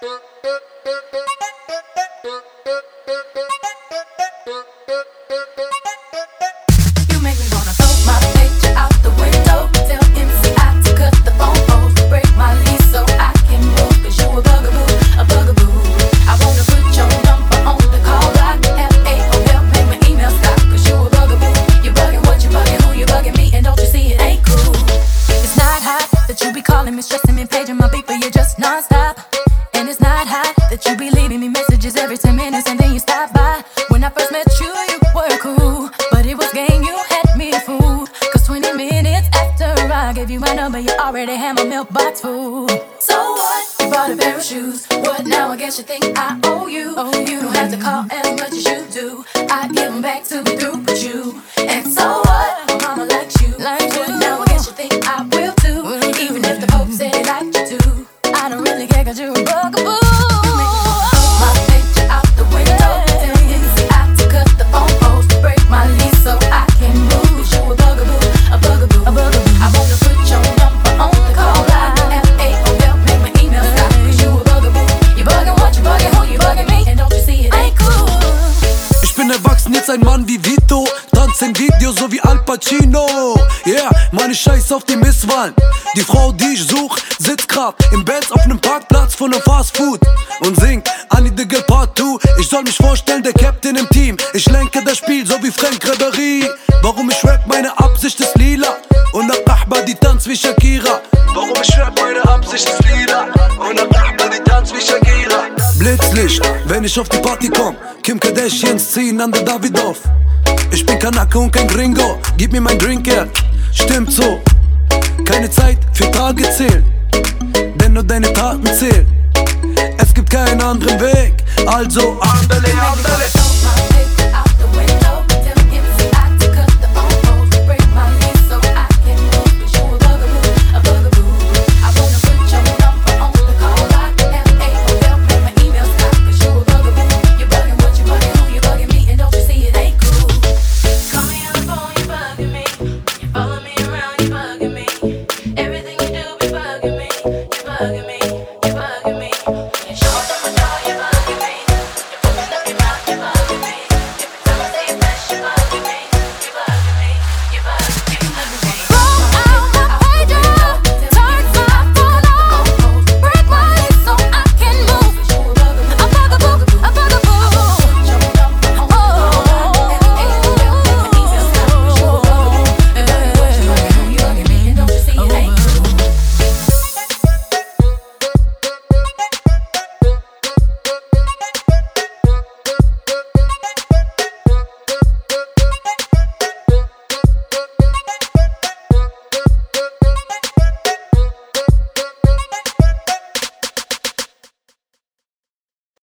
Thank you. that you be leaving me messages every 10 minutes and then you stop by. When I first met you, you were cool, but it was game, you had me fooled. Cause 20 minutes after I gave you my number, you already had my mailbox full. So what? You bought a pair of shoes. What now? I guess you think I owe you. Oh, you don't have to call as much as you do. I give als ein Mann wie Vito, tanzt im Video so wie Al Pacino. Yeah, meine Scheiß auf die Misswahlen. Die Frau, die ich such, sitzt grad im Benz auf nem Parkplatz von nem Fastfood und singt Ani de Part 2. Ich soll mich vorstellen, der Captain im Team. Ich lenke das Spiel so wie Frank Ribery. Warum ich rap, meine Absicht ist lila. Und nach Ahmad, die tanzt wie Shakira. Warum ich rap, meine Absicht ist lila. Und nach nicht, wenn ich auf die Party komm. Kim Kardashians ziehen an der Davidoff. Ich bin Kanake und kein Gringo, gib mir mein Drink her. Stimmt so, keine Zeit für Tage zählen, denn nur deine Taten zählen. Es gibt keinen anderen Weg, also andale, andale.